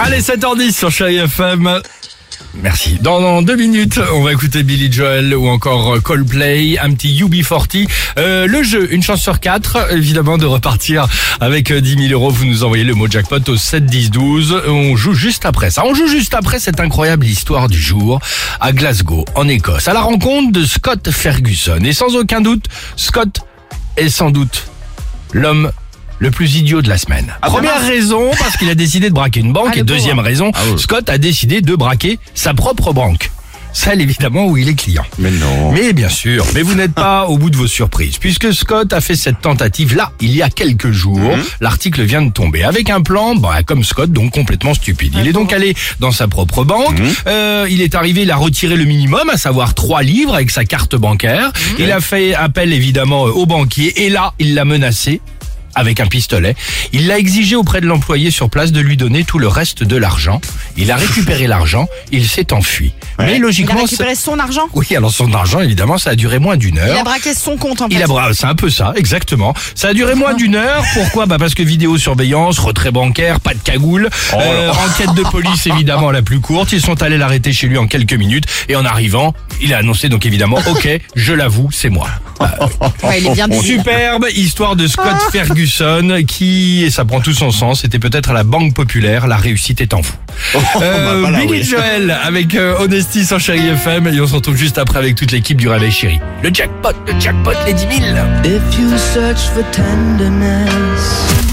Allez, 7h10 sur Chéri FM. Merci. Dans, deux minutes, on va écouter Billy Joel ou encore Coldplay, un petit UB40. Euh, le jeu, une chance sur quatre, évidemment, de repartir avec euh, 10 000 euros. Vous nous envoyez le mot jackpot au 7 10 12. On joue juste après ça. On joue juste après cette incroyable histoire du jour à Glasgow, en Écosse, à la rencontre de Scott Ferguson. Et sans aucun doute, Scott est sans doute l'homme le plus idiot de la semaine. Première raison, parce qu'il a décidé de braquer une banque. et deuxième raison, Scott a décidé de braquer sa propre banque. Celle évidemment où il est client. Mais non. Mais bien sûr, mais vous n'êtes pas au bout de vos surprises, puisque Scott a fait cette tentative-là il y a quelques jours. L'article vient de tomber avec un plan, bah, comme Scott, donc complètement stupide. Il est donc allé dans sa propre banque. Euh, il est arrivé, il a retiré le minimum, à savoir trois livres avec sa carte bancaire. Il a fait appel évidemment euh, au banquier et là, il l'a menacé avec un pistolet. Il l'a exigé auprès de l'employé sur place de lui donner tout le reste de l'argent. Il a récupéré l'argent, il s'est enfui. Mais Il a logiquement, récupéré son argent? oui, alors son argent, évidemment, ça a duré moins d'une heure. Il a braqué son compte en fait. Il a bra- c'est un peu ça, exactement. Ça a duré moins d'une heure. Pourquoi? Bah parce que vidéosurveillance, retrait bancaire, pas de cagoule, euh, enquête de police évidemment la plus courte. Ils sont allés l'arrêter chez lui en quelques minutes et en arrivant, il a annoncé donc évidemment, ok, je l'avoue, c'est moi. Ouais, il est bien débile. Superbe histoire de Scott Ferguson qui, et ça prend tout son sens, était peut-être à la Banque Populaire, la réussite est en vous. Euh, Billy Joel avec euh, Honesty sur Chéri FM et on se retrouve juste après avec toute l'équipe du Réveil Chéri. Le jackpot, le jackpot, les 10 000 If you search for tenderness